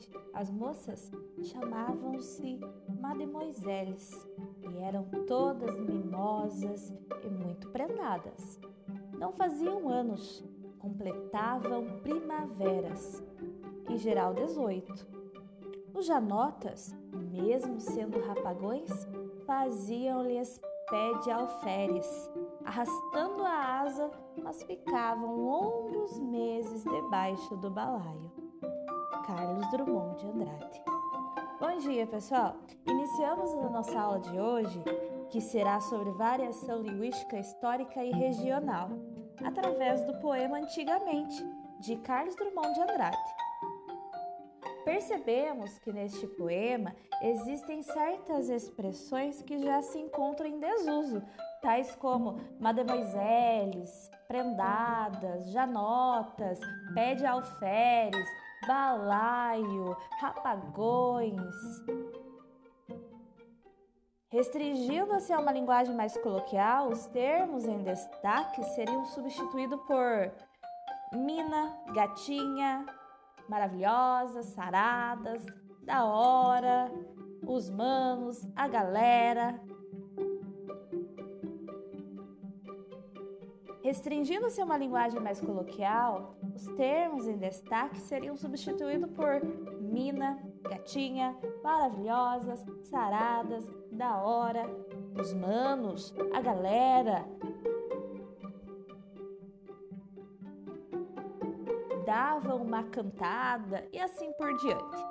Gente, as moças chamavam-se Mademoiselles e eram todas mimosas e muito prendadas. Não faziam anos, completavam primaveras, em geral 18. Os janotas, mesmo sendo rapagões, faziam-lhes pé de alferes, arrastando a asa, mas ficavam longos meses debaixo do balaio. Carlos Drummond de Andrade. Bom dia, pessoal! Iniciamos a nossa aula de hoje, que será sobre variação linguística histórica e regional, através do poema Antigamente, de Carlos Drummond de Andrade. Percebemos que neste poema existem certas expressões que já se encontram em desuso, tais como mademoiselles, prendadas, janotas, pé de alferes, balaio, rapagões. Restringindo-se a uma linguagem mais coloquial, os termos em destaque seriam substituídos por mina, gatinha, maravilhosas, saradas, da hora, os manos, a galera. Restringindo-se a uma linguagem mais coloquial, os termos em destaque seriam substituídos por mina, gatinha, maravilhosas, saradas, da hora, os manos, a galera. Davam uma cantada e assim por diante.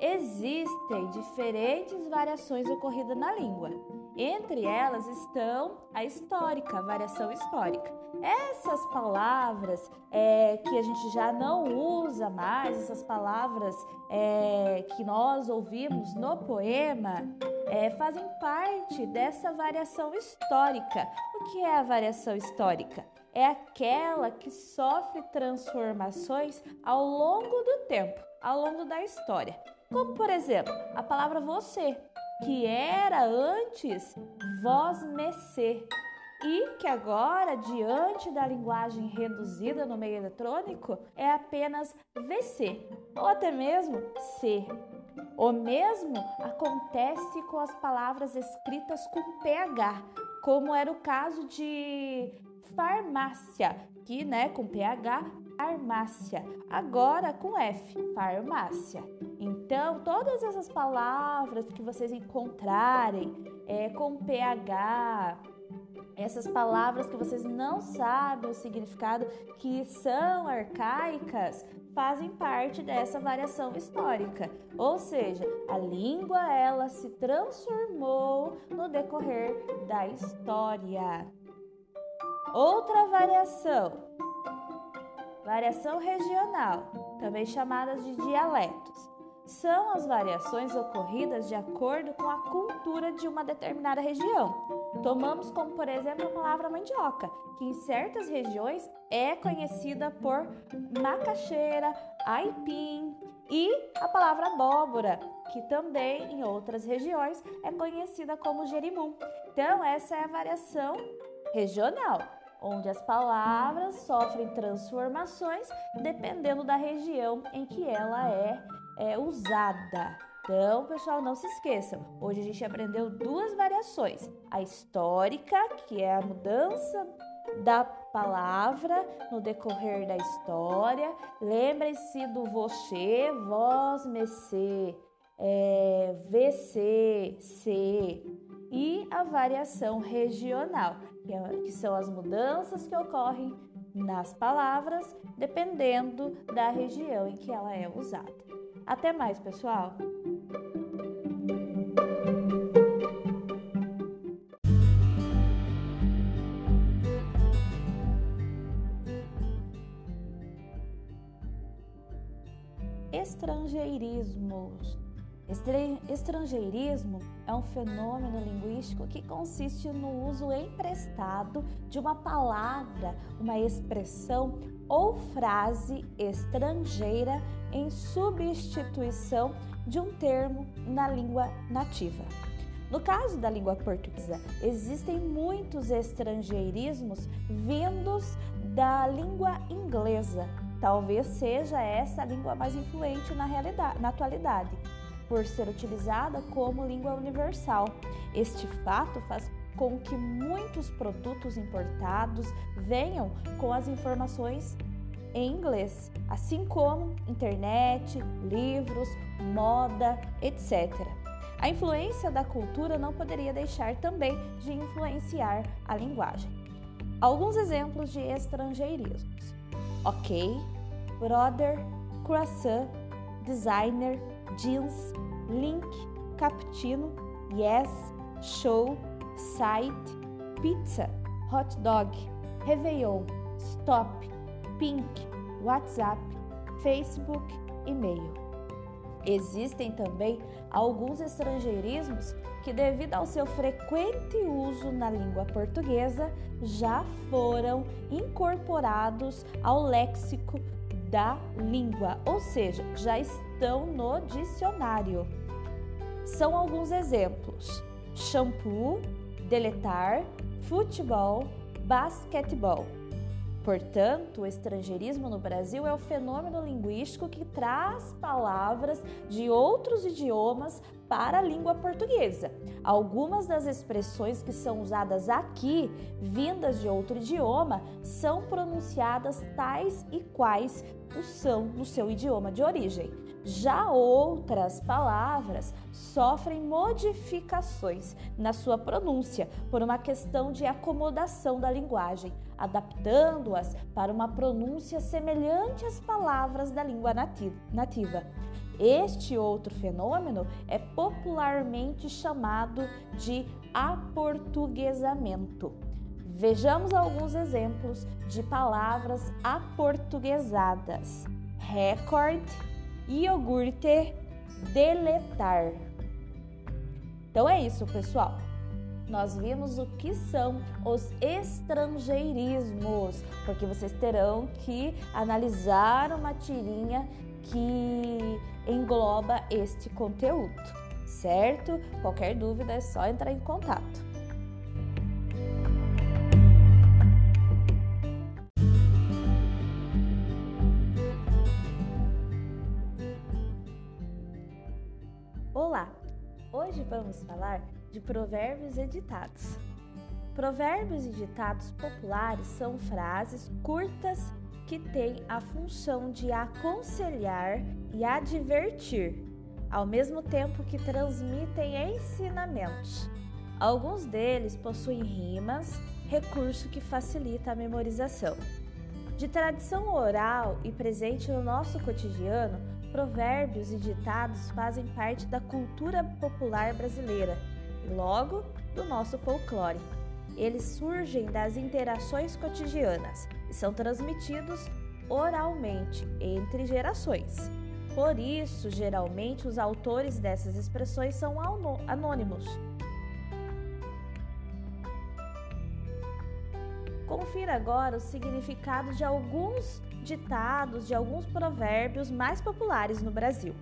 Existem diferentes variações ocorridas na língua. Entre elas estão a histórica, a variação histórica. Essas palavras é, que a gente já não usa mais, essas palavras é, que nós ouvimos no poema, é, fazem parte dessa variação histórica. O que é a variação histórica? É aquela que sofre transformações ao longo do tempo, ao longo da história. Como, por exemplo, a palavra você que era antes vós mecê e que agora, diante da linguagem reduzida no meio eletrônico, é apenas VC ou até mesmo C. O mesmo acontece com as palavras escritas com PH, como era o caso de farmácia, que né, com PH farmácia, agora com F, farmácia. Então, todas essas palavras que vocês encontrarem é, com PH, essas palavras que vocês não sabem o significado, que são arcaicas, fazem parte dessa variação histórica. Ou seja, a língua ela se transformou no decorrer da história. Outra variação Variação regional, também chamadas de dialetos, são as variações ocorridas de acordo com a cultura de uma determinada região. Tomamos como, por exemplo, a palavra mandioca, que em certas regiões é conhecida por macaxeira, aipim, e a palavra abóbora, que também em outras regiões é conhecida como jerimum. Então, essa é a variação regional onde as palavras sofrem transformações dependendo da região em que ela é, é usada. Então, pessoal, não se esqueçam. Hoje a gente aprendeu duas variações: a histórica, que é a mudança da palavra no decorrer da história. Lembrem-se do você, vós, mecê, é, VC, C e a variação regional, que são as mudanças que ocorrem nas palavras dependendo da região em que ela é usada. Até mais, pessoal! Estrangeirismos Estrangeirismo é um fenômeno linguístico que consiste no uso emprestado de uma palavra, uma expressão ou frase estrangeira em substituição de um termo na língua nativa. No caso da língua portuguesa, existem muitos estrangeirismos vindos da língua inglesa, Talvez seja essa a língua mais influente na, realidade, na atualidade, por ser utilizada como língua universal. Este fato faz com que muitos produtos importados venham com as informações em inglês, assim como internet, livros, moda, etc. A influência da cultura não poderia deixar também de influenciar a linguagem. Alguns exemplos de estrangeirismos: ok, brother, croissant, designer, jeans, link, cappuccino, yes, show, site, pizza, hot dog, Réveillon, stop, pink, WhatsApp, Facebook, e-mail. Existem também alguns estrangeirismos que, devido ao seu frequente uso na língua portuguesa, já foram incorporados ao léxico da língua, ou seja, já estão no dicionário. São alguns exemplos: shampoo, deletar, futebol, basquetebol. Portanto, o estrangeirismo no Brasil é o fenômeno linguístico que traz palavras de outros idiomas para a língua portuguesa. Algumas das expressões que são usadas aqui, vindas de outro idioma, são pronunciadas tais e quais o são no seu idioma de origem. Já outras palavras sofrem modificações na sua pronúncia por uma questão de acomodação da linguagem, adaptando-as para uma pronúncia semelhante às palavras da língua nativa. Este outro fenômeno é popularmente chamado de aportuguesamento. Vejamos alguns exemplos de palavras aportuguesadas: recorde iogurte, deletar. Então é isso, pessoal. Nós vimos o que são os estrangeirismos, porque vocês terão que analisar uma tirinha que engloba este conteúdo, certo? Qualquer dúvida é só entrar em contato. Vamos falar de provérbios e ditados. Provérbios e ditados populares são frases curtas que têm a função de aconselhar e advertir, ao mesmo tempo que transmitem ensinamentos. Alguns deles possuem rimas, recurso que facilita a memorização. De tradição oral e presente no nosso cotidiano, provérbios e ditados fazem parte da cultura popular brasileira e, logo, do nosso folclore. Eles surgem das interações cotidianas e são transmitidos oralmente entre gerações. Por isso, geralmente, os autores dessas expressões são anônimos. Confira agora o significado de alguns ditados de alguns provérbios mais populares no Brasil.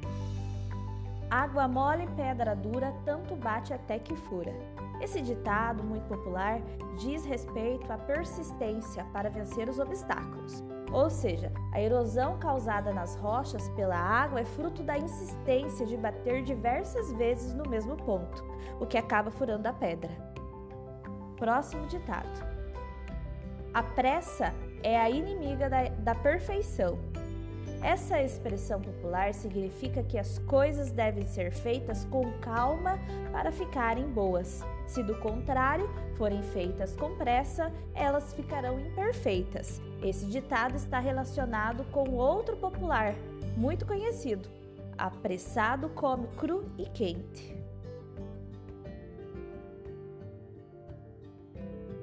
Água mole, pedra dura, tanto bate até que fura. Esse ditado, muito popular, diz respeito à persistência para vencer os obstáculos. Ou seja, a erosão causada nas rochas pela água é fruto da insistência de bater diversas vezes no mesmo ponto, o que acaba furando a pedra. Próximo ditado. A pressa é a inimiga da, da perfeição. Essa expressão popular significa que as coisas devem ser feitas com calma para ficarem boas. Se do contrário forem feitas com pressa, elas ficarão imperfeitas. Esse ditado está relacionado com outro popular, muito conhecido: apressado come cru e quente.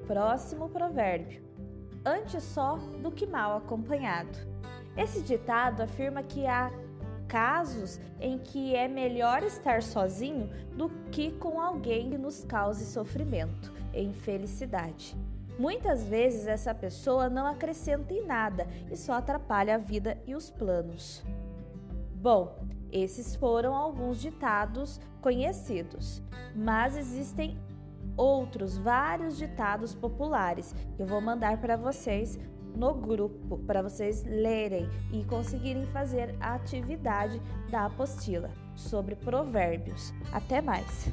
Próximo provérbio antes só do que mal acompanhado. Esse ditado afirma que há casos em que é melhor estar sozinho do que com alguém que nos cause sofrimento e infelicidade. Muitas vezes essa pessoa não acrescenta em nada e só atrapalha a vida e os planos. Bom, esses foram alguns ditados conhecidos, mas existem outros vários ditados populares que eu vou mandar para vocês no grupo para vocês lerem e conseguirem fazer a atividade da apostila sobre provérbios. Até mais!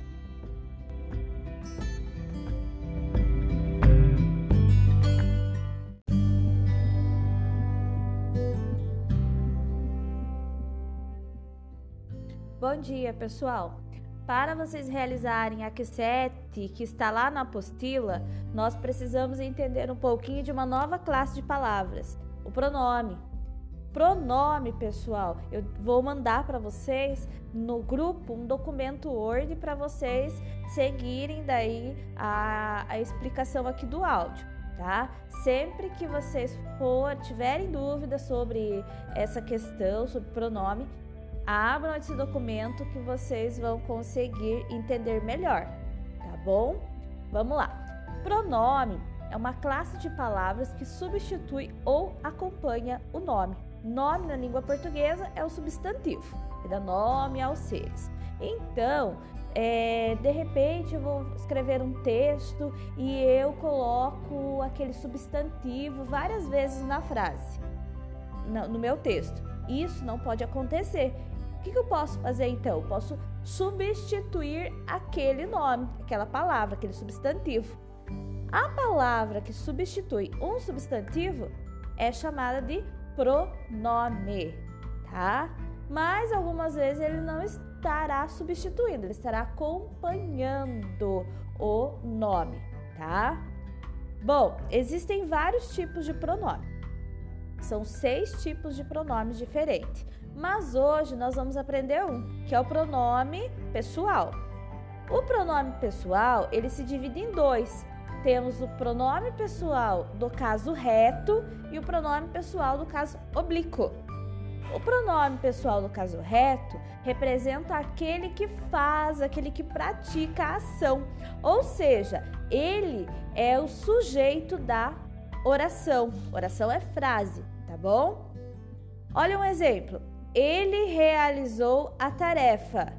Bom dia, pessoal! Para vocês realizarem a Q7, que está lá na apostila, nós precisamos entender um pouquinho de uma nova classe de palavras, o pronome. Pronome, pessoal, eu vou mandar para vocês no grupo um documento Word para vocês seguirem daí a, a explicação aqui do áudio, tá? Sempre que vocês for tiverem dúvidas sobre essa questão, sobre pronome, Abram esse documento que vocês vão conseguir entender melhor, tá bom? Vamos lá. Pronome é uma classe de palavras que substitui ou acompanha o nome. Nome na língua portuguesa é o substantivo, que dá nome aos seres. Então, é, de repente eu vou escrever um texto e eu coloco aquele substantivo várias vezes na frase, no, meu texto. Isso não pode acontecer que, que eu posso fazer então? Eu posso substituir aquele nome, aquela palavra, aquele substantivo. A palavra que substitui um substantivo é chamada de pronome, tá? Mas algumas vezes ele não estará substituindo, ele estará acompanhando o nome, tá? Bom, existem vários tipos de pronome. São seis tipos de pronomes diferentes. Mas hoje nós vamos aprender um, que é o pronome pessoal. O pronome pessoal, ele se divide em dois. Temos o pronome pessoal do caso reto e o pronome pessoal do caso oblíquo. O pronome pessoal do caso reto representa aquele que faz, aquele que pratica a ação, ou seja, ele é o sujeito da oração. Oração é frase, tá bom? Olha um exemplo ele realizou a tarefa.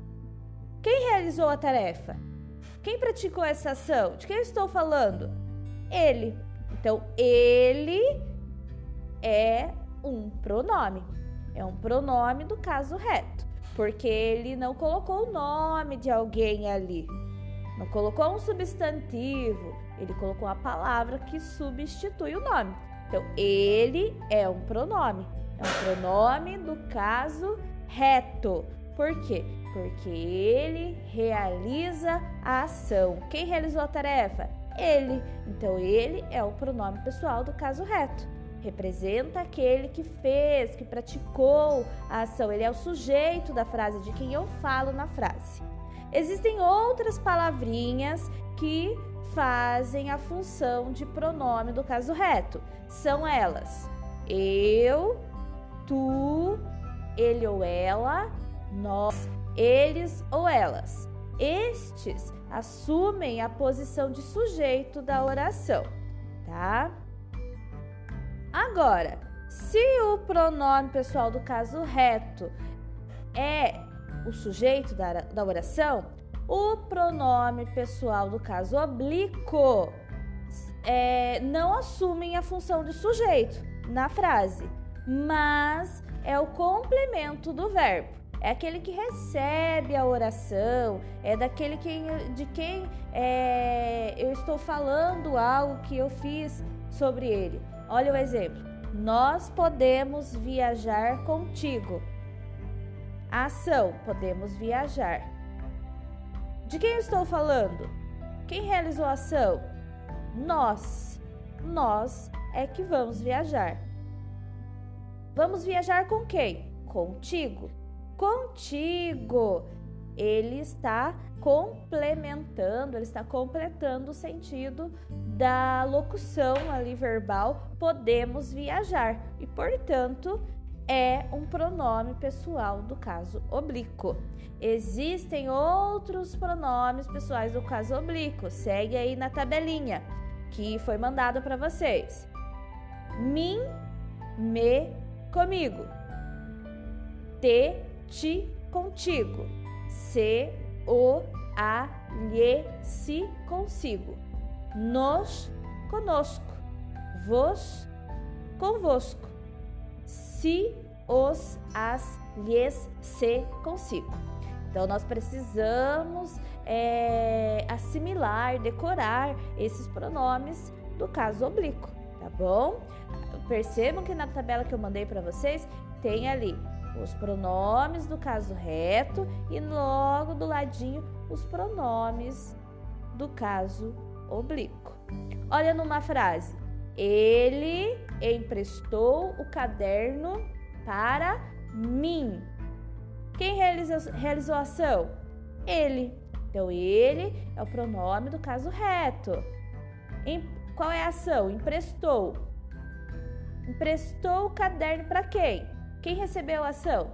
Quem realizou a tarefa? Quem praticou essa ação? De quem eu estou falando? Ele. Então, ele é um pronome. É um pronome do caso reto, porque ele não colocou o nome de alguém ali. Não colocou um substantivo, ele colocou a palavra que substitui o nome. Então, ele é um pronome. É um pronome do caso reto. Por quê? Porque ele realiza a ação. Quem realizou a tarefa? Ele. Então, ele é o pronome pessoal do caso reto. Representa aquele que fez, que praticou a ação. Ele é o sujeito da frase, de quem eu falo na frase. Existem outras palavrinhas que fazem a função de pronome do caso reto. São elas: eu, tu, ele ou ela, nós, eles ou elas. Estes assumem a posição de sujeito da oração, tá? Agora, se o pronome pessoal do caso reto é o sujeito da, da oração, o pronome pessoal do caso oblíquo é, não assumem a função de sujeito na frase mas é o complemento do verbo. É aquele que recebe a oração, é daquele que, de quem é, eu estou falando algo que eu fiz sobre ele. Olha o exemplo. Nós podemos viajar contigo. Ação, podemos viajar. De quem eu estou falando? Quem realizou a ação? Nós. Nós é que vamos viajar. Vamos viajar com quem? Contigo. Contigo. Ele está complementando, ele está completando o sentido da locução ali verbal podemos viajar e, portanto, é um pronome pessoal do caso oblíquo. Existem outros pronomes pessoais do caso oblíquo. Segue aí na tabelinha que foi mandado para vocês. Mim, me, comigo. Te, ti, contigo. Se, o, a, lhe, se, consigo. Nos, conosco. Vos, convosco. Se, os, as, lhes, se, consigo. Então, nós precisamos é, assimilar, decorar esses pronomes do caso oblíquo, tá bom? Percebam que na tabela que eu mandei para vocês tem ali os pronomes do caso reto e logo do ladinho os pronomes do caso oblíquo. Olha numa frase: Ele emprestou o caderno para mim. Quem realizou, realizou a ação? Ele. Então, ele é o pronome do caso reto. Em, qual é a ação? Emprestou. Emprestou o caderno para quem? Quem recebeu a ação?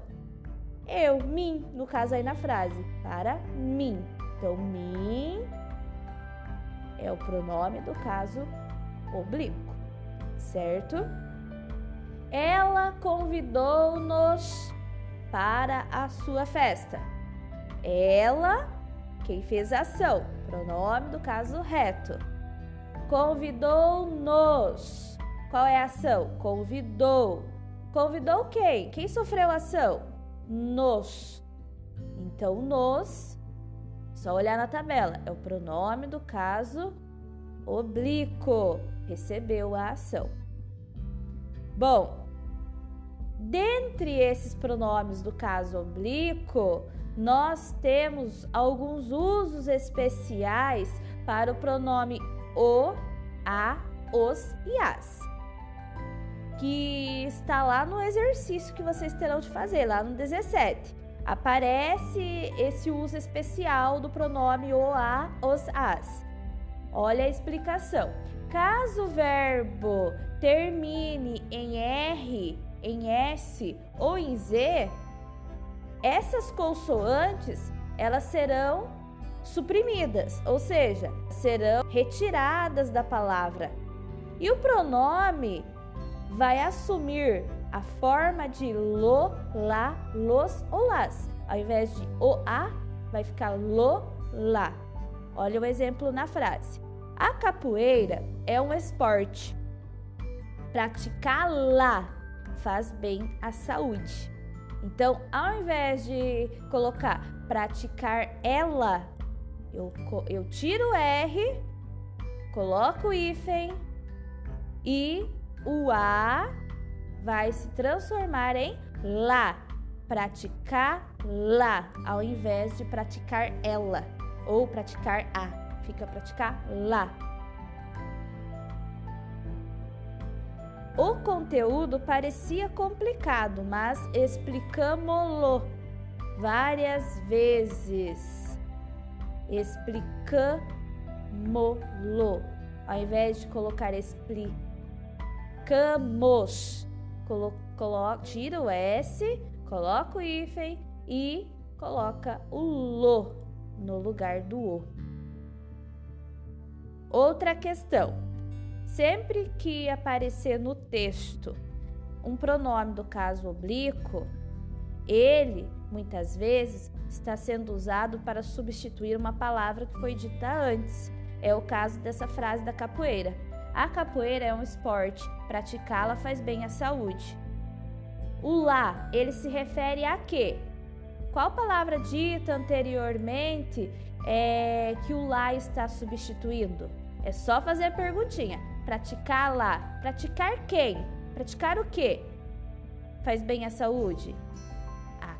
Eu, mim, no caso aí na frase, para mim. Então, mim é o pronome do caso oblíquo, certo? Ela convidou-nos para a sua festa. Ela, quem fez a ação, pronome do caso reto. Convidou-nos. Qual é a ação? Convidou. Convidou quem? Quem sofreu a ação? Nos. Então, nos, só olhar na tabela, é o pronome do caso oblíquo. Recebeu a ação. Bom, dentre esses pronomes do caso oblíquo, nós temos alguns usos especiais para o pronome o, a, os e as que está lá no exercício que vocês terão de fazer, lá no 17. Aparece esse uso especial do pronome o, a, os, as. Olha a explicação. Caso o verbo termine em R, em S ou em Z, essas consoantes elas serão suprimidas, ou seja, serão retiradas da palavra. E o pronome vai assumir a forma de lo, lá, los ou las. Ao invés de o, a, vai ficar lo, lá. Olha o exemplo na frase. A capoeira é um esporte. Praticá-la faz bem à saúde. Então, ao invés de colocar praticar ela, eu, eu tiro o R, coloco o hífen e o A vai se transformar em lá. Praticar lá, ao invés de praticar ela ou praticar a. Fica praticar lá. O conteúdo parecia complicado, mas explicamos-lo várias vezes. Explicamos-lo. Ao invés de colocar explicar colocamos. Colo, colo, tira o S, coloca o hífen e coloca o lo no lugar do o. Outra questão. Sempre que aparecer no texto um pronome do caso oblíquo, ele muitas vezes está sendo usado para substituir uma palavra que foi dita antes. É o caso dessa frase da capoeira. A capoeira é um esporte, praticá-la faz bem à saúde. O lá, ele se refere a quê? Qual palavra dita anteriormente é que o lá está substituindo? É só fazer a perguntinha. Praticar lá. Praticar quem? Praticar o quê? Faz bem à saúde?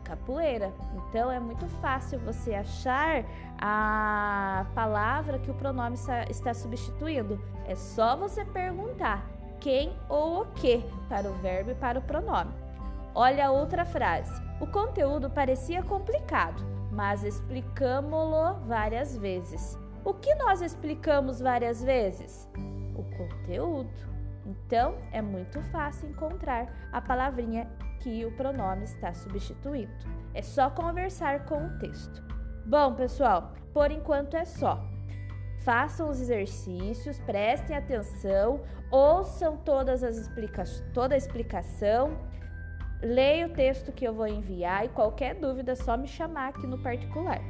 capoeira. Então é muito fácil você achar a palavra que o pronome está substituindo. É só você perguntar quem ou o que para o verbo e para o pronome. Olha outra frase. O conteúdo parecia complicado, mas explicamos-lo várias vezes. O que nós explicamos várias vezes? O conteúdo. Então, é muito fácil encontrar a palavrinha que o pronome está substituindo. É só conversar com o texto. Bom, pessoal, por enquanto é só façam os exercícios, prestem atenção, ouçam todas as explica toda a explicação, leia o texto que eu vou enviar e qualquer dúvida é só me chamar aqui no particular.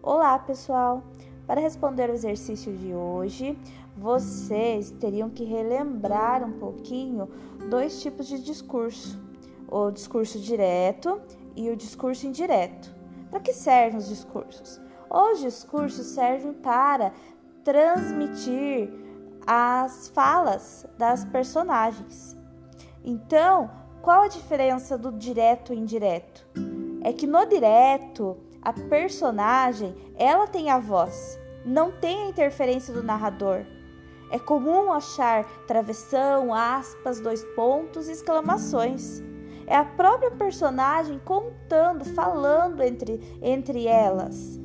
Olá, pessoal! Para responder o exercício de hoje, vocês teriam que relembrar um pouquinho dois tipos de discurso: o discurso direto e o discurso indireto. Para que servem os discursos? Os discursos servem para transmitir as falas das personagens. Então, qual a diferença do direto e indireto? É que no direto a personagem, ela tem a voz, não tem a interferência do narrador. É comum achar travessão, aspas, dois pontos e exclamações. É a própria personagem contando, falando entre, entre elas.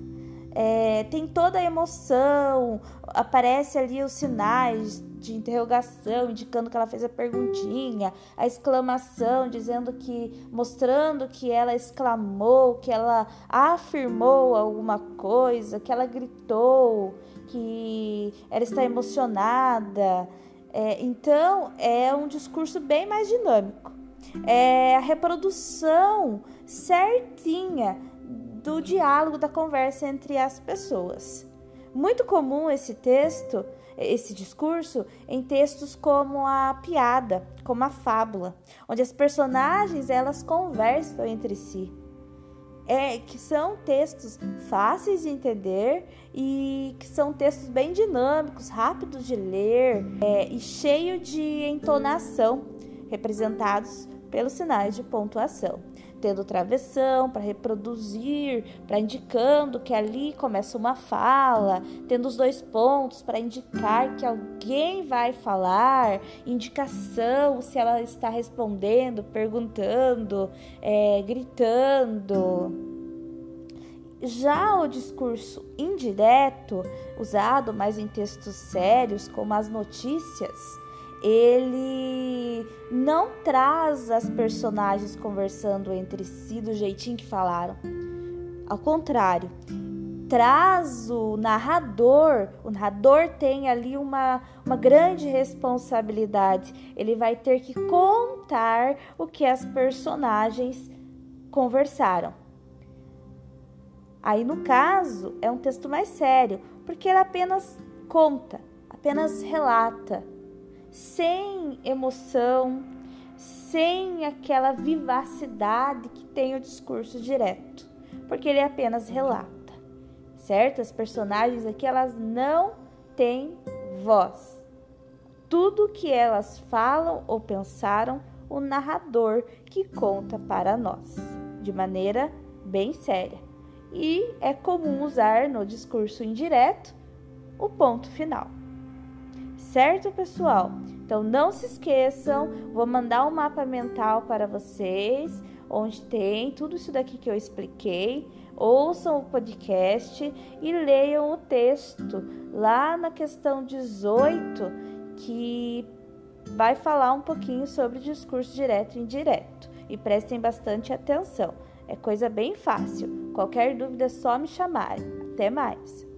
É, tem toda a emoção, aparece ali os sinais de interrogação, indicando que ela fez a perguntinha, a exclamação, dizendo que, mostrando que ela exclamou, que ela afirmou alguma coisa, que ela gritou, que ela está emocionada. É, então, é um discurso bem mais dinâmico. É a reprodução certinha do diálogo, da conversa entre as pessoas. Muito comum esse texto esse discurso em textos como a piada, como a fábula, onde as personagens elas conversam entre si. É, que são textos fáceis de entender e que são textos bem dinâmicos, rápidos de ler é, e cheio de entonação, representados pelos sinais de pontuação tendo travessão para reproduzir, para indicando que ali começa uma fala, tendo os dois pontos para indicar que alguém vai falar, indicação se ela está respondendo, perguntando, é, gritando. Já o discurso indireto, usado mais em textos sérios, como as notícias, ele não traz as personagens conversando entre si do jeitinho que falaram. Ao contrário, traz o narrador, o narrador tem ali uma, uma grande responsabilidade. Ele vai ter que contar o que as personagens conversaram. Aí, no caso, é um texto mais sério, porque ele apenas conta, apenas relata sem emoção, sem aquela vivacidade que tem o discurso direto, porque ele apenas relata, certo? As personagens aqui elas não têm voz. Tudo que elas falam ou pensaram, o narrador que conta para nós, de maneira bem séria. E é comum usar no discurso indireto o ponto final. Certo, pessoal? Então não se esqueçam, vou mandar um mapa mental para vocês, onde tem tudo isso daqui que eu expliquei. Ouçam o podcast e leiam o texto lá na questão 18, que vai falar um pouquinho sobre discurso direto e indireto. E prestem bastante atenção. É coisa bem fácil. Qualquer dúvida é só me chamarem. Até mais!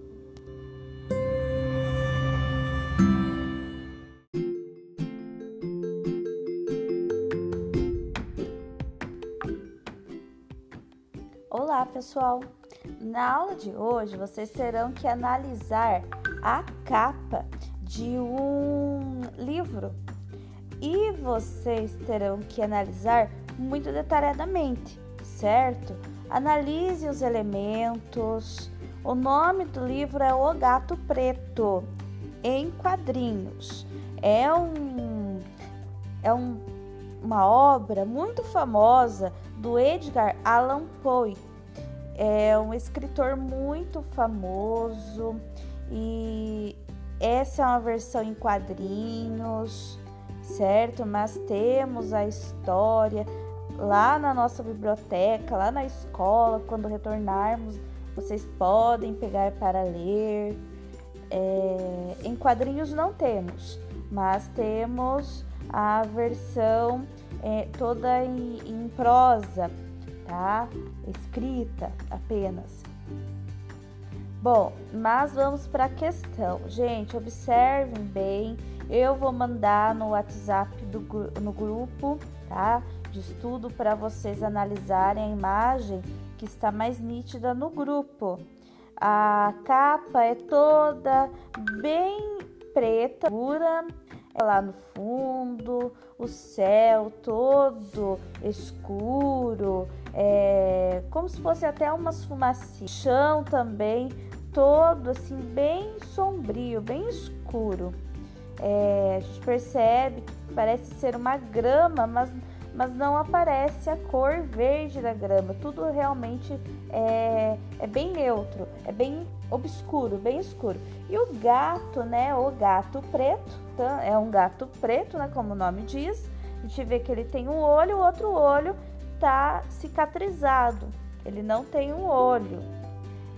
Olá, pessoal! Na aula de hoje vocês terão que analisar a capa de um livro e vocês terão que analisar muito detalhadamente, certo? Analise os elementos. O nome do livro é O Gato Preto em quadrinhos. É um é um, uma obra muito famosa do Edgar Allan Poe é um escritor muito famoso e essa é uma versão em quadrinhos, certo? Mas temos a história lá na nossa biblioteca, lá na escola, quando retornarmos, vocês podem pegar para ler. É, em quadrinhos não temos, mas temos a versão é, toda em, em prosa tá? Escrita apenas. Bom, mas vamos para a questão. Gente, observem bem. Eu vou mandar no WhatsApp do, no grupo, tá? De estudo para vocês analisarem a imagem que está mais nítida no grupo. A capa é toda bem preta, pura, é lá no fundo, o céu todo escuro, é, como se fosse até umas fumacinhas. Chão também todo assim bem sombrio, bem escuro. É, a gente percebe que parece ser uma grama, mas, mas não aparece a cor verde da grama. Tudo realmente é, é bem neutro, é bem obscuro, bem escuro. E o gato, né? O gato preto, tá? é um gato preto, né? Como o nome diz. A gente vê que ele tem um olho, o outro olho tá cicatrizado. Ele não tem um olho.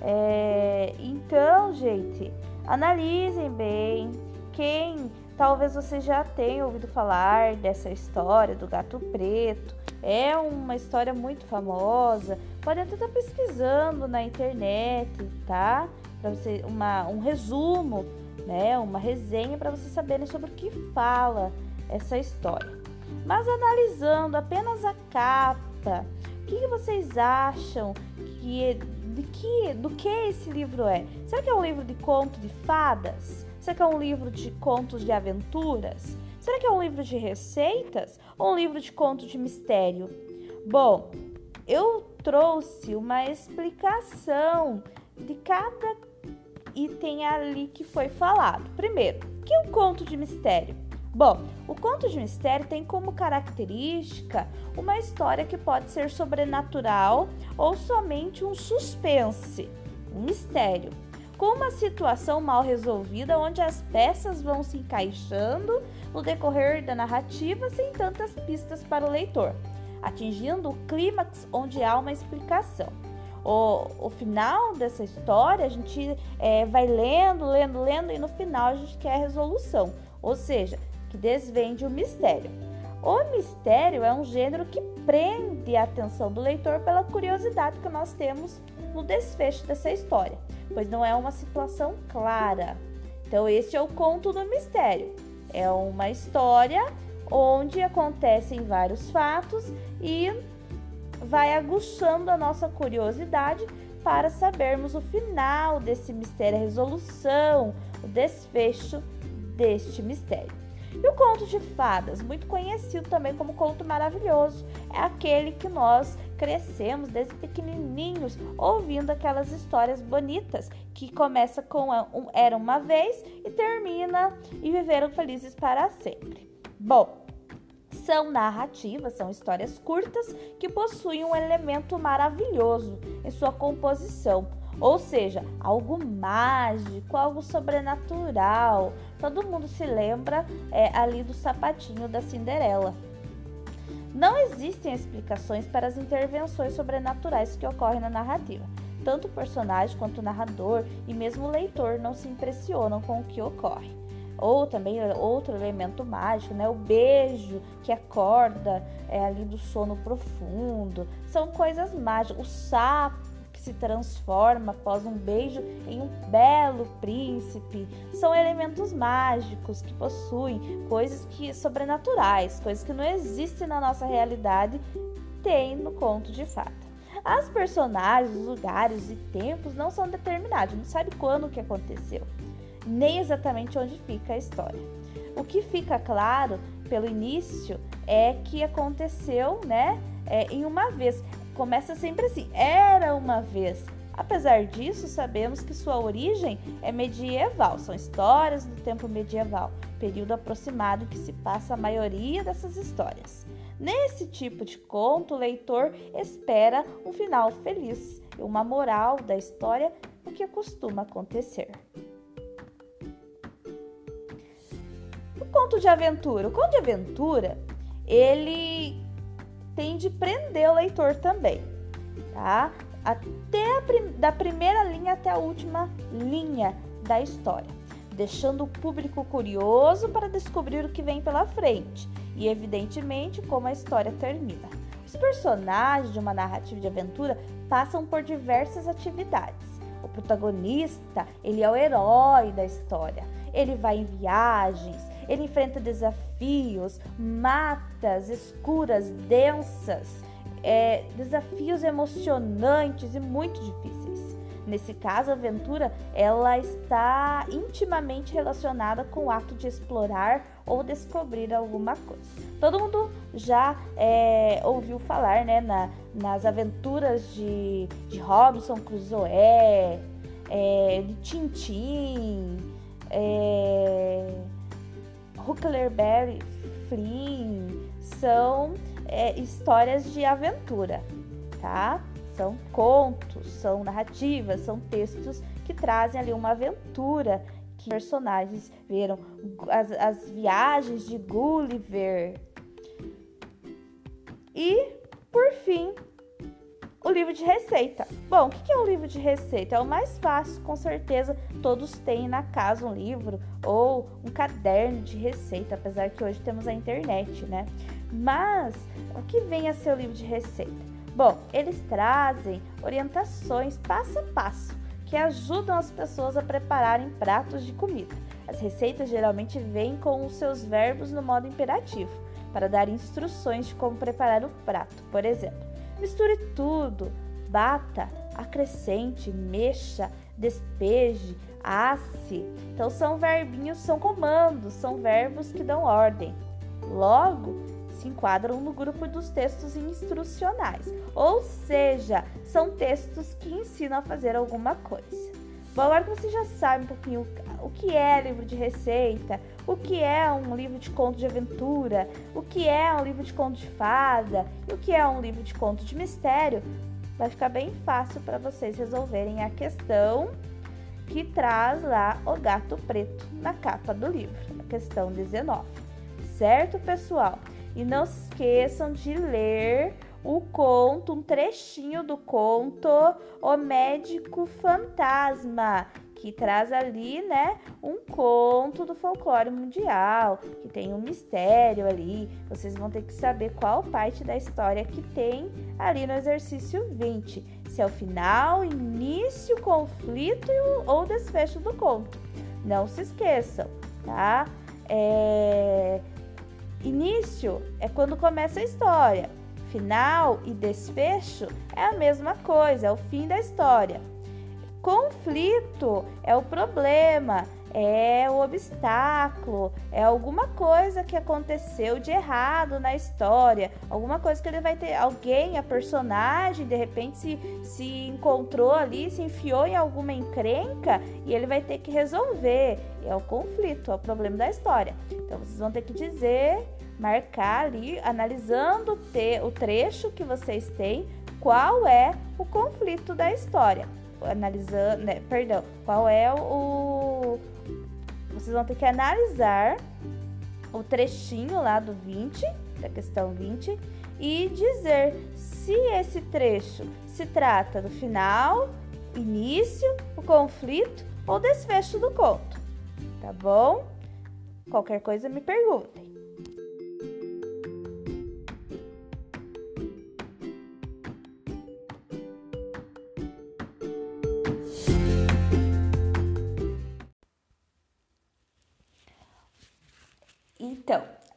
É, então, gente, analisem bem. Quem talvez você já tenha ouvido falar dessa história do gato preto, é uma história muito famosa. Pode até estar pesquisando na internet, tá? Para você uma, um resumo, né? Uma resenha para vocês saberem sobre o que fala essa história. Mas analisando apenas a capa, o que vocês acham que de que, do que esse livro é? Será que é um livro de conto de fadas? Será que é um livro de contos de aventuras? Será que é um livro de receitas ou um livro de conto de mistério? Bom, eu trouxe uma explicação de cada item ali que foi falado. Primeiro, o que é um conto de mistério? Bom, o conto de mistério tem como característica uma história que pode ser sobrenatural ou somente um suspense, um mistério, com uma situação mal resolvida onde as peças vão se encaixando no decorrer da narrativa sem tantas pistas para o leitor, atingindo o clímax onde há uma explicação. O, o final dessa história a gente é, vai lendo, lendo, lendo e no final a gente quer a resolução, ou seja, que desvende o mistério. O mistério é um gênero que prende a atenção do leitor pela curiosidade que nós temos no desfecho dessa história, pois não é uma situação clara. Então, este é o conto do mistério. É uma história onde acontecem vários fatos e vai aguçando a nossa curiosidade para sabermos o final desse mistério, a resolução, o desfecho deste mistério. E o conto de fadas, muito conhecido também como conto maravilhoso, é aquele que nós crescemos desde pequenininhos ouvindo aquelas histórias bonitas que começa com um, era uma vez e termina e viveram felizes para sempre. Bom, são narrativas, são histórias curtas que possuem um elemento maravilhoso em sua composição ou seja, algo mágico, algo sobrenatural. Todo mundo se lembra é, ali do sapatinho da Cinderela. Não existem explicações para as intervenções sobrenaturais que ocorrem na narrativa. Tanto o personagem quanto o narrador e mesmo o leitor não se impressionam com o que ocorre. Ou também outro elemento mágico, né? O beijo que acorda é, ali do sono profundo. São coisas mágicas. O sapo se transforma após um beijo em um belo príncipe. São elementos mágicos que possuem coisas que sobrenaturais, coisas que não existem na nossa realidade, tem no conto de fada. As personagens, os lugares e tempos não são determinados, não sabe quando que aconteceu, nem exatamente onde fica a história. O que fica claro pelo início é que aconteceu, né, é, em uma vez. Começa sempre assim: era uma vez. Apesar disso, sabemos que sua origem é medieval, são histórias do tempo medieval, período aproximado em que se passa a maioria dessas histórias. Nesse tipo de conto, o leitor espera um final feliz e uma moral da história, o que costuma acontecer. O conto de aventura. O conto de aventura, ele tem de prender o leitor também, tá? Até prim da primeira linha até a última linha da história, deixando o público curioso para descobrir o que vem pela frente e, evidentemente, como a história termina. Os personagens de uma narrativa de aventura passam por diversas atividades. O protagonista, ele é o herói da história. Ele vai em viagens, ele enfrenta desafios, matas escuras, densas, é, desafios emocionantes e muito difíceis. Nesse caso, a aventura ela está intimamente relacionada com o ato de explorar ou descobrir alguma coisa. Todo mundo já é, ouviu falar né, na, nas aventuras de, de Robinson Crusoe, é, de Tintin, é, Huckleberry Flynn, são é, histórias de aventura, tá? São contos, são narrativas, são textos que trazem ali uma aventura que personagens viram as, as viagens de Gulliver. E, por fim, o livro de receita. Bom, o que é um livro de receita? É o mais fácil, com certeza todos têm na casa um livro ou um caderno de receita, apesar que hoje temos a internet, né? Mas o que vem a ser o livro de receita? Bom, eles trazem orientações passo a passo que ajudam as pessoas a prepararem pratos de comida. As receitas geralmente vêm com os seus verbos no modo imperativo, para dar instruções de como preparar o prato. Por exemplo, misture tudo, bata, acrescente, mexa, despeje, asse. Então são verbinhos, são comandos, são verbos que dão ordem. Logo, se enquadram no grupo dos textos instrucionais, ou seja, são textos que ensinam a fazer alguma coisa. Bom, agora que você já sabe um pouquinho o que é livro de receita, o que é um livro de conto de aventura, o que é um livro de conto de fada? O que é um livro de conto de mistério, vai ficar bem fácil para vocês resolverem a questão que traz lá o gato preto na capa do livro, a questão 19. Certo, pessoal? E não se esqueçam de ler o conto, um trechinho do conto O Médico Fantasma, que traz ali, né, um conto do folclore mundial, que tem um mistério ali. Vocês vão ter que saber qual parte da história que tem ali no exercício 20. Se é o final, início, conflito ou desfecho do conto. Não se esqueçam, tá? É... Início é quando começa a história. Final e desfecho é a mesma coisa, é o fim da história. Conflito é o problema, é o obstáculo, é alguma coisa que aconteceu de errado na história, alguma coisa que ele vai ter, alguém, a personagem, de repente se, se encontrou ali, se enfiou em alguma encrenca e ele vai ter que resolver. É o conflito, é o problema da história. Então vocês vão ter que dizer, marcar ali, analisando o trecho que vocês têm, qual é o conflito da história analisando, né, perdão, qual é o vocês vão ter que analisar o trechinho lá do 20, da questão 20, e dizer se esse trecho se trata do final, início, o conflito ou desfecho do conto. Tá bom? Qualquer coisa me perguntem.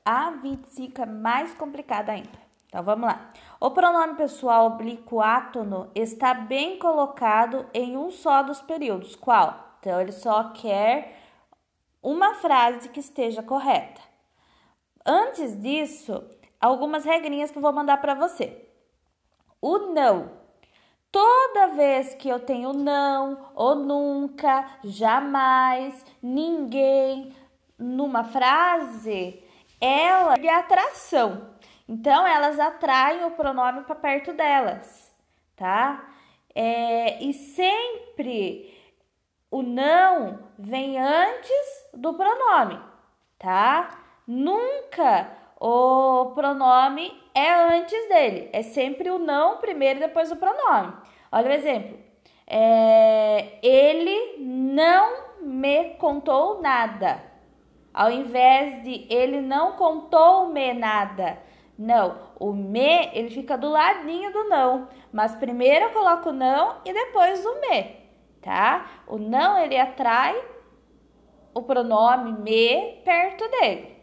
A 25 é mais complicada ainda. Então vamos lá. O pronome pessoal oblíquo átono está bem colocado em um só dos períodos. Qual? Então ele só quer uma frase que esteja correta. Antes disso, algumas regrinhas que eu vou mandar para você. O não. Toda vez que eu tenho não, ou nunca, jamais, ninguém, numa frase, ela é atração. Então, elas atraem o pronome para perto delas, tá? É, e sempre o não vem antes do pronome, tá? Nunca o pronome é antes dele. É sempre o não primeiro depois o pronome. Olha o exemplo. É, ele não me contou nada. Ao invés de ele não contou-me nada. Não, o me ele fica do ladinho do não, mas primeiro eu coloco o não e depois o me, tá? O não ele atrai o pronome me perto dele.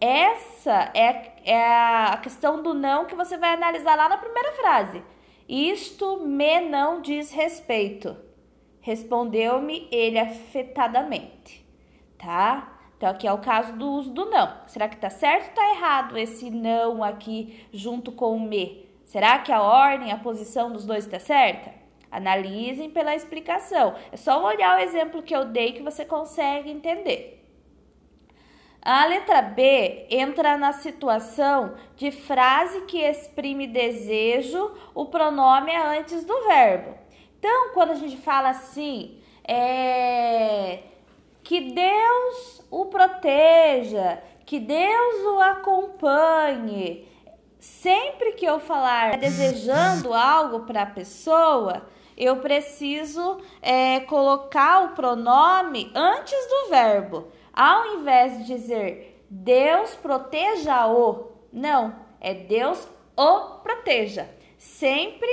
Essa é, é a questão do não que você vai analisar lá na primeira frase. Isto me não diz respeito. Respondeu-me ele afetadamente. Tá? Então, aqui é o caso do uso do não. Será que tá certo ou tá errado esse não aqui junto com o me? Será que a ordem, a posição dos dois está certa? Analisem pela explicação. É só olhar o exemplo que eu dei que você consegue entender. A letra B entra na situação de frase que exprime desejo, o pronome é antes do verbo. Então, quando a gente fala assim, é, que Deus o proteja, que Deus o acompanhe, sempre que eu falar desejando algo para a pessoa, eu preciso é, colocar o pronome antes do verbo. Ao invés de dizer Deus proteja-o, não, é Deus o proteja. Sempre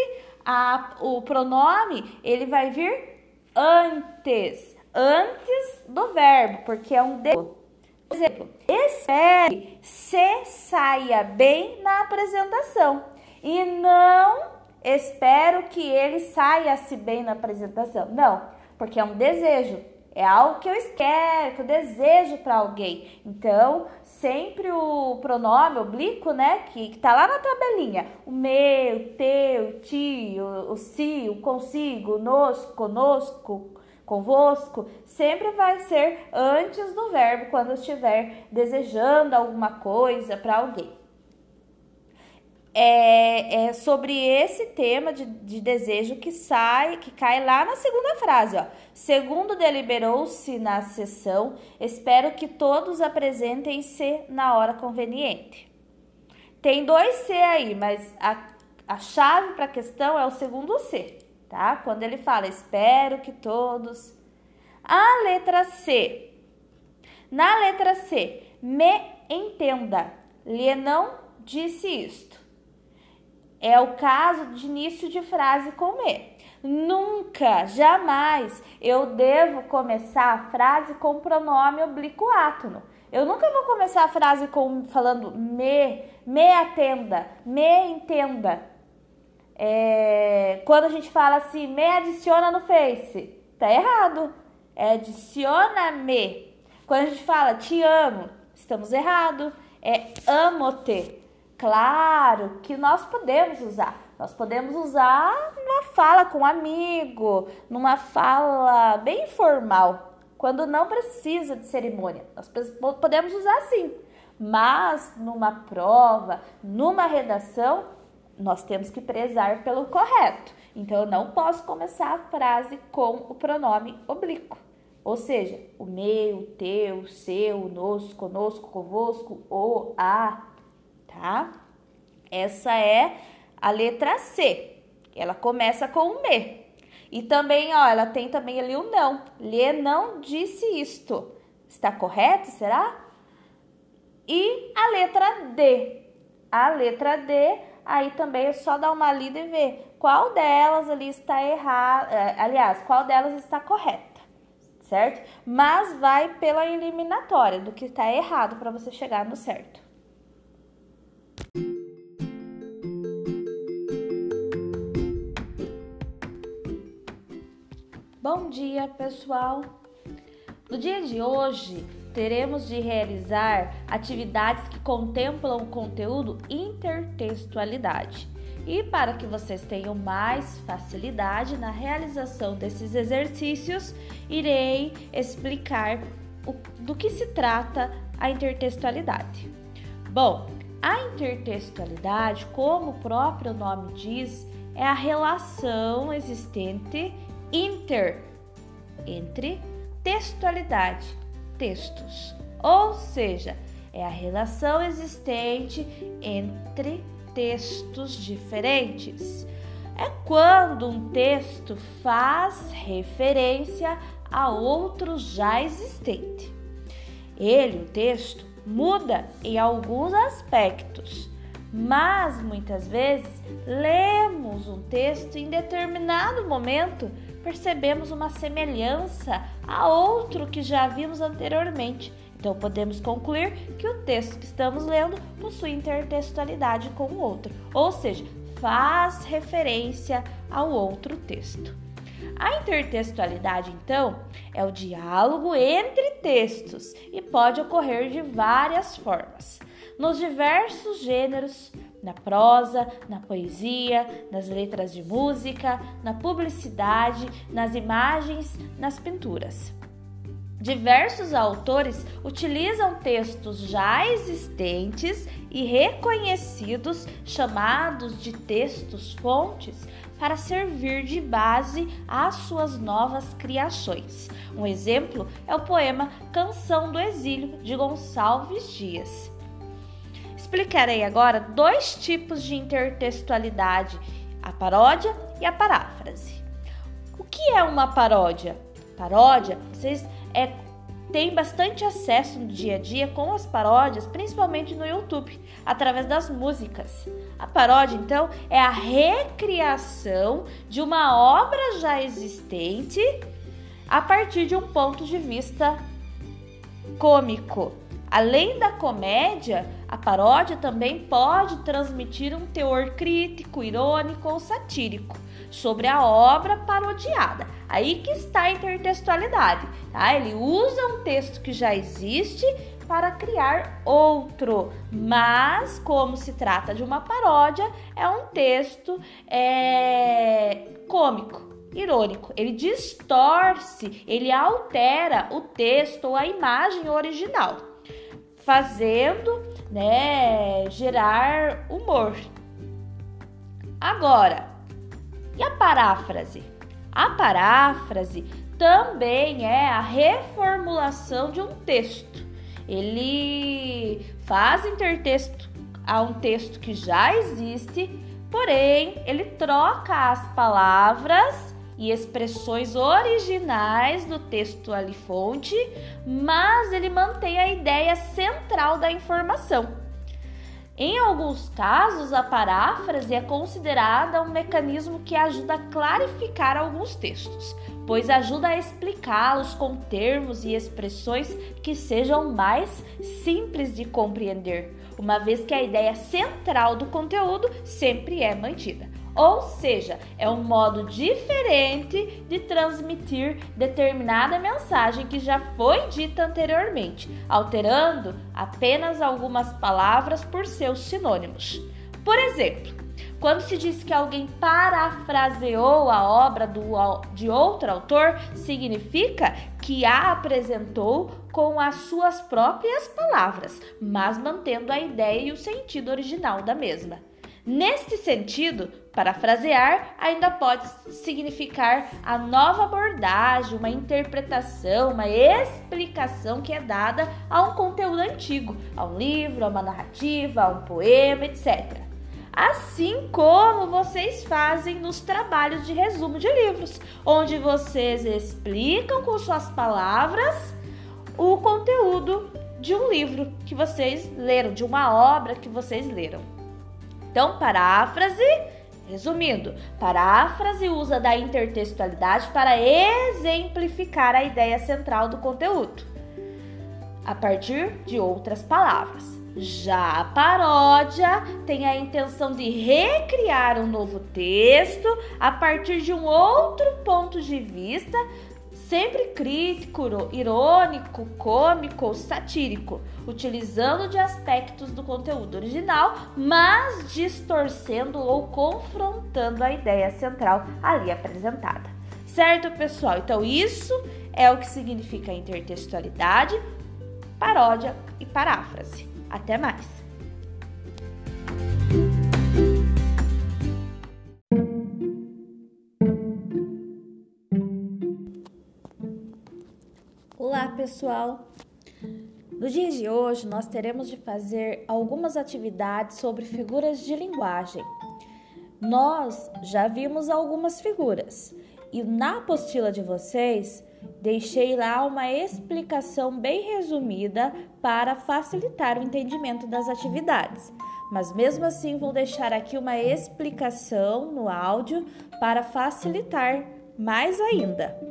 a, o pronome ele vai vir antes, antes do verbo, porque é um de. Por exemplo, espere se saia bem na apresentação e não espero que ele saia-se bem na apresentação. Não, porque é um desejo. É algo que eu quero, que eu desejo para alguém. Então, sempre o pronome oblíquo, né, que, que tá lá na tabelinha. O meu, teu, tio, o si, o consigo, nos, conosco, convosco, sempre vai ser antes do verbo quando estiver desejando alguma coisa para alguém é, é, sobre esse tema de, de, desejo que sai, que cai lá na segunda frase, ó. Segundo deliberou-se na sessão, espero que todos apresentem-se na hora conveniente. Tem dois C aí, mas a, a chave para a questão é o segundo C, tá? Quando ele fala, espero que todos. A letra C. Na letra C, me entenda, lhe não disse isto. É o caso de início de frase com me. Nunca, jamais eu devo começar a frase com pronome oblíquo átono. Eu nunca vou começar a frase com falando me, me atenda, me entenda. É, quando a gente fala assim, me adiciona no Face, tá errado. É adiciona-me. Quando a gente fala te amo, estamos errado. É amo-te. Claro que nós podemos usar. Nós podemos usar numa fala com um amigo, numa fala bem informal, quando não precisa de cerimônia. Nós podemos usar sim. Mas numa prova, numa redação, nós temos que prezar pelo correto. Então eu não posso começar a frase com o pronome oblíquo. Ou seja, o meu, o teu, o seu, o nosso, conosco, convosco, o, a, tá? Essa é a letra C. Ela começa com o me. E também, ó, ela tem também ali o não. Lhe não disse isto. Está correto, será? E a letra D. A letra D, aí também é só dar uma lida e ver qual delas ali está errada. É, aliás, qual delas está correta, certo? Mas vai pela eliminatória do que está errado para você chegar no certo. Bom dia, pessoal! No dia de hoje, teremos de realizar atividades que contemplam o conteúdo intertextualidade. E para que vocês tenham mais facilidade na realização desses exercícios, irei explicar o, do que se trata a intertextualidade. Bom, a intertextualidade, como o próprio nome diz, é a relação existente inter entre textualidade, textos, ou seja, é a relação existente entre textos diferentes. É quando um texto faz referência a outro já existente. Ele, o texto, muda em alguns aspectos, mas muitas vezes lemos um texto em determinado momento percebemos uma semelhança a outro que já vimos anteriormente. Então podemos concluir que o texto que estamos lendo possui intertextualidade com o outro, ou seja, faz referência ao outro texto. A intertextualidade, então, é o diálogo entre textos e pode ocorrer de várias formas, nos diversos gêneros, na prosa, na poesia, nas letras de música, na publicidade, nas imagens, nas pinturas. Diversos autores utilizam textos já existentes e reconhecidos, chamados de textos-fontes, para servir de base às suas novas criações. Um exemplo é o poema Canção do Exílio, de Gonçalves Dias. Explicarei agora dois tipos de intertextualidade: a paródia e a paráfrase. O que é uma paródia? Paródia, vocês é, têm bastante acesso no dia a dia com as paródias, principalmente no YouTube, através das músicas. A paródia, então, é a recriação de uma obra já existente a partir de um ponto de vista cômico. Além da comédia, a paródia também pode transmitir um teor crítico, irônico ou satírico sobre a obra parodiada. Aí que está a intertextualidade, tá? Ele usa um texto que já existe para criar outro, mas como se trata de uma paródia, é um texto é, cômico, irônico. Ele distorce, ele altera o texto ou a imagem original, fazendo, né, gerar humor. Agora, e a paráfrase? A paráfrase também é a reformulação de um texto. Ele faz intertexto a um texto que já existe, porém ele troca as palavras e expressões originais do texto ali fonte, mas ele mantém a ideia central da informação. Em alguns casos, a paráfrase é considerada um mecanismo que ajuda a clarificar alguns textos, pois ajuda a explicá-los com termos e expressões que sejam mais simples de compreender, uma vez que a ideia central do conteúdo sempre é mantida. Ou seja, é um modo diferente de transmitir determinada mensagem que já foi dita anteriormente, alterando apenas algumas palavras por seus sinônimos. Por exemplo, quando se diz que alguém parafraseou a obra do, de outro autor, significa que a apresentou com as suas próprias palavras, mas mantendo a ideia e o sentido original da mesma. Neste sentido, parafrasear ainda pode significar a nova abordagem, uma interpretação, uma explicação que é dada a um conteúdo antigo, a um livro, a uma narrativa, a um poema, etc. Assim como vocês fazem nos trabalhos de resumo de livros, onde vocês explicam com suas palavras o conteúdo de um livro que vocês leram, de uma obra que vocês leram. Então, paráfrase, resumindo, paráfrase usa da intertextualidade para exemplificar a ideia central do conteúdo, a partir de outras palavras. Já a paródia tem a intenção de recriar um novo texto a partir de um outro ponto de vista, sempre crítico, irônico, cômico ou satírico, utilizando de aspectos do conteúdo original, mas distorcendo ou confrontando a ideia central ali apresentada. Certo, pessoal? Então, isso é o que significa intertextualidade, paródia e paráfrase. Até mais! Pessoal! No dia de hoje, nós teremos de fazer algumas atividades sobre figuras de linguagem. Nós já vimos algumas figuras e na apostila de vocês deixei lá uma explicação bem resumida para facilitar o entendimento das atividades. Mas mesmo assim, vou deixar aqui uma explicação no áudio para facilitar mais ainda.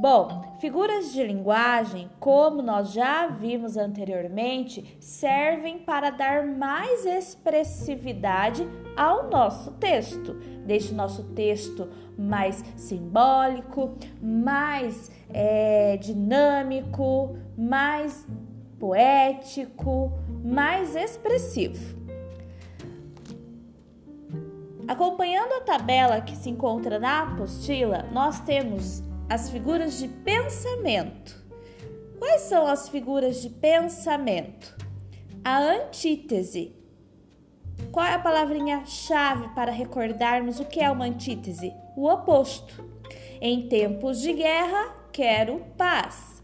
Bom, figuras de linguagem, como nós já vimos anteriormente, servem para dar mais expressividade ao nosso texto. Deixe o nosso texto mais simbólico, mais é, dinâmico, mais poético, mais expressivo. Acompanhando a tabela que se encontra na apostila, nós temos as figuras de pensamento. Quais são as figuras de pensamento? A antítese. Qual é a palavrinha-chave para recordarmos o que é uma antítese? O oposto. Em tempos de guerra, quero paz.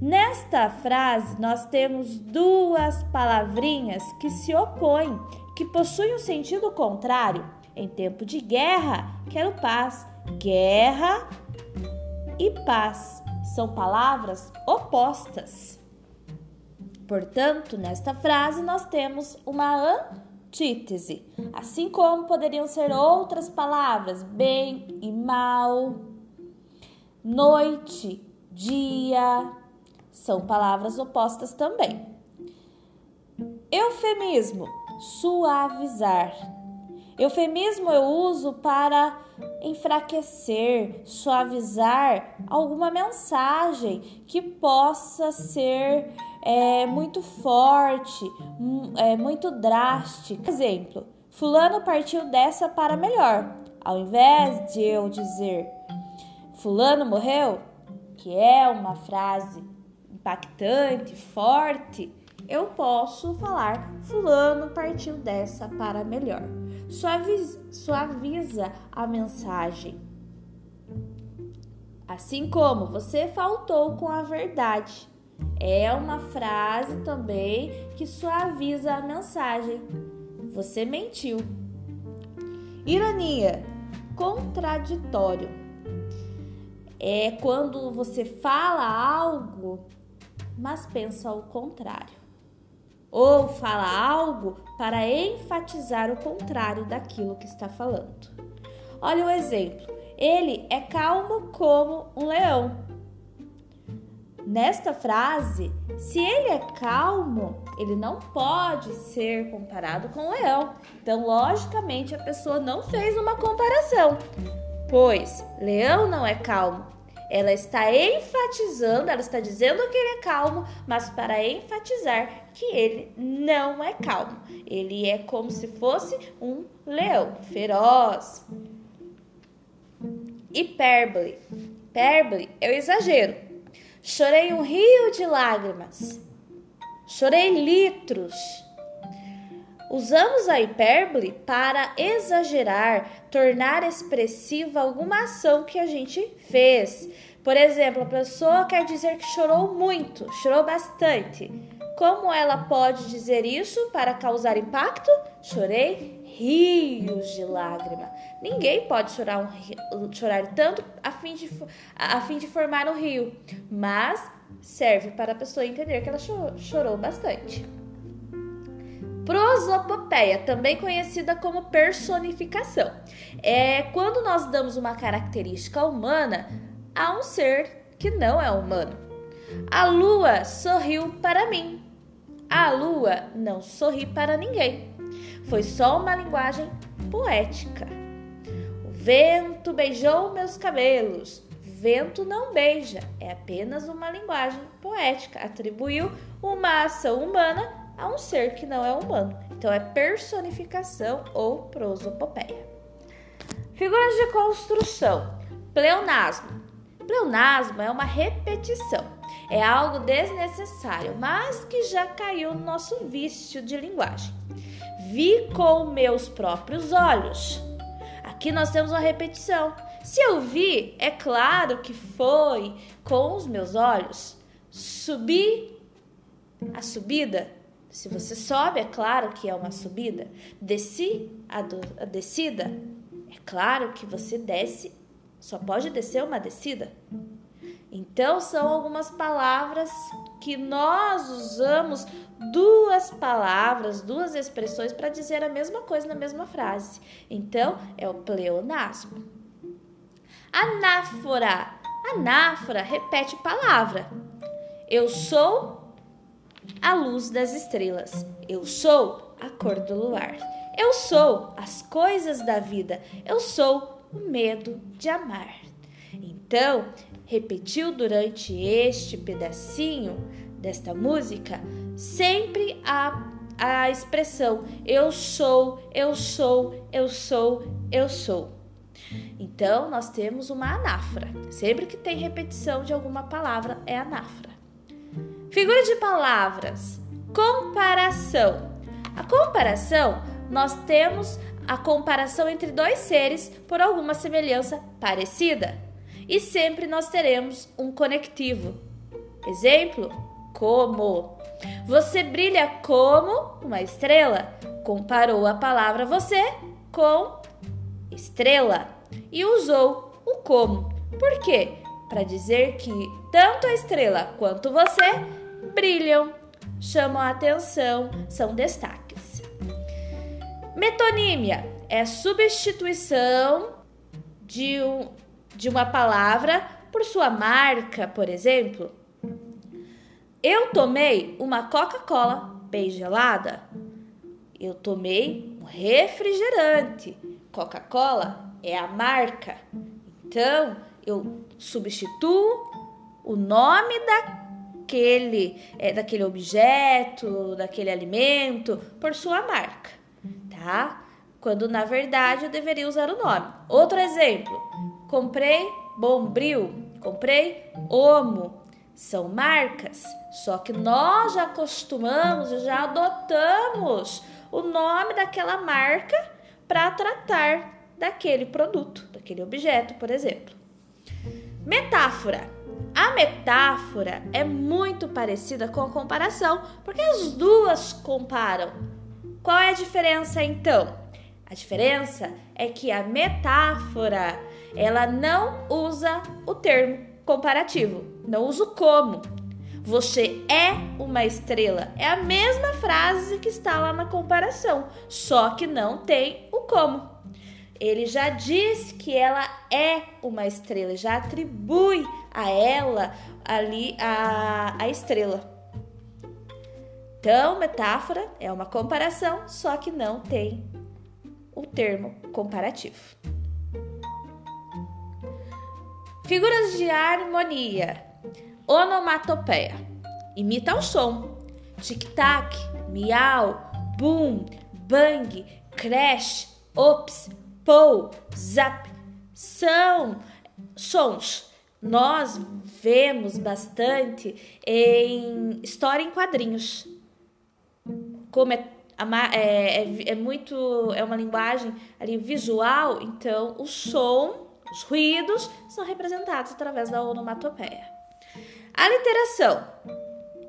Nesta frase, nós temos duas palavrinhas que se opõem, que possuem um sentido contrário. Em tempo de guerra, quero paz. Guerra e paz são palavras opostas. Portanto, nesta frase nós temos uma antítese, assim como poderiam ser outras palavras, bem e mal, noite, dia, são palavras opostas também. Eufemismo, suavizar. Eufemismo eu uso para enfraquecer, suavizar alguma mensagem que possa ser é, muito forte, é, muito drástica. Exemplo: Fulano partiu dessa para melhor. Ao invés de eu dizer Fulano morreu, que é uma frase impactante, forte, eu posso falar Fulano partiu dessa para melhor suaviza, a mensagem. Assim como você faltou com a verdade. É uma frase também que suaviza a mensagem. Você mentiu. Ironia, contraditório. É quando você fala algo, mas pensa ao contrário ou fala algo para enfatizar o contrário daquilo que está falando. Olha o exemplo. Ele é calmo como um leão. Nesta frase, se ele é calmo, ele não pode ser comparado com um leão. Então, logicamente, a pessoa não fez uma comparação, pois leão não é calmo, ela está enfatizando, ela está dizendo que ele é calmo, mas para enfatizar que ele não é calmo. Ele é como se fosse um leão feroz. Hipérbole. Hipérbole é o exagero. Chorei um rio de lágrimas. Chorei litros. Usamos a hipérbole para exagerar, tornar expressiva alguma ação que a gente fez. Por exemplo, a pessoa quer dizer que chorou muito, chorou bastante. Como ela pode dizer isso para causar impacto? Chorei rios de lágrima. Ninguém pode chorar, um, chorar tanto a fim, de, a fim de formar um rio, mas serve para a pessoa entender que ela chorou, chorou bastante. Prosopopeia, também conhecida como personificação, é quando nós damos uma característica humana a um ser que não é humano. A lua sorriu para mim. A lua não sorri para ninguém. Foi só uma linguagem poética. O vento beijou meus cabelos. Vento não beija, é apenas uma linguagem poética. Atribuiu uma ação humana a um ser que não é humano. Então é personificação ou prosopopeia. Figuras de construção. Pleonasmo. Pleonasmo é uma repetição. É algo desnecessário, mas que já caiu no nosso vício de linguagem. Vi com meus próprios olhos. Aqui nós temos uma repetição. Se eu vi, é claro que foi com os meus olhos. Subi a subida se você sobe, é claro que é uma subida. Desci a, do, a descida, é claro que você desce, só pode descer uma descida. Então, são algumas palavras que nós usamos duas palavras, duas expressões para dizer a mesma coisa na mesma frase. Então, é o pleonasmo. Anáfora. Anáfora repete palavra. Eu sou a luz das estrelas. Eu sou a cor do luar. Eu sou as coisas da vida. Eu sou o medo de amar. Então, repetiu durante este pedacinho desta música sempre a, a expressão eu sou, eu sou, eu sou, eu sou. Então, nós temos uma anáfora. Sempre que tem repetição de alguma palavra, é anáfora. Figura de palavras: comparação. A comparação, nós temos a comparação entre dois seres por alguma semelhança parecida. E sempre nós teremos um conectivo. Exemplo: como. Você brilha como uma estrela. Comparou a palavra você com estrela e usou o como. Por quê? Para dizer que tanto a estrela quanto você brilham, chamam a atenção, são destaques. Metonímia é substituição de, um, de uma palavra por sua marca, por exemplo. Eu tomei uma Coca-Cola bem gelada. Eu tomei um refrigerante. Coca-Cola é a marca. Então, eu substituo o nome daquele, é, daquele objeto, daquele alimento, por sua marca, tá? Quando na verdade eu deveria usar o nome. Outro exemplo: comprei Bombril, comprei Omo. São marcas, só que nós já acostumamos já adotamos o nome daquela marca para tratar daquele produto, daquele objeto, por exemplo. Metáfora. A metáfora é muito parecida com a comparação, porque as duas comparam. Qual é a diferença então? A diferença é que a metáfora, ela não usa o termo comparativo, não usa o como. Você é uma estrela. É a mesma frase que está lá na comparação, só que não tem o como. Ele já diz que ela é uma estrela, já atribui a ela ali a, a estrela. Então, metáfora é uma comparação, só que não tem o termo comparativo. Figuras de harmonia. Onomatopeia. Imita o som. Tic-tac, miau, boom, bang, crash, ops, pou, zap, são sons. Nós vemos bastante em história em quadrinhos. Como é, é, é, é muito. É uma linguagem ali visual, então o som, os ruídos são representados através da onomatopeia. A literação.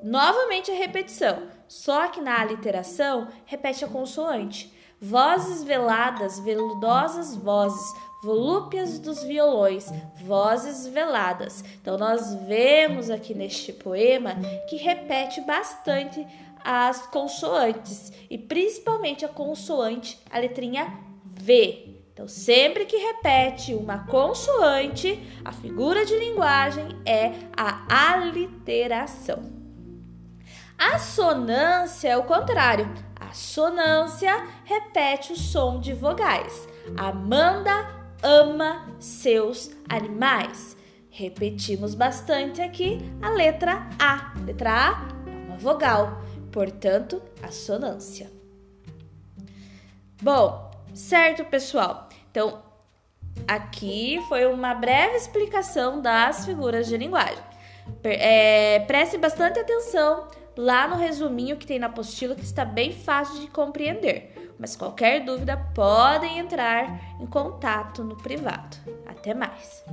Novamente a repetição, só que na aliteração repete a consoante. Vozes veladas, veludosas vozes, volúpias dos violões, vozes veladas. Então, nós vemos aqui neste poema que repete bastante as consoantes e principalmente a consoante, a letrinha V. Então, sempre que repete uma consoante, a figura de linguagem é a aliteração. A sonância é o contrário. Sonância repete o som de vogais. Amanda ama seus animais. Repetimos bastante aqui a letra A. Letra A é uma vogal, portanto, a sonância. Bom, certo, pessoal? Então, aqui foi uma breve explicação das figuras de linguagem. É, preste bastante atenção lá no resuminho que tem na apostila que está bem fácil de compreender. Mas qualquer dúvida podem entrar em contato no privado. Até mais.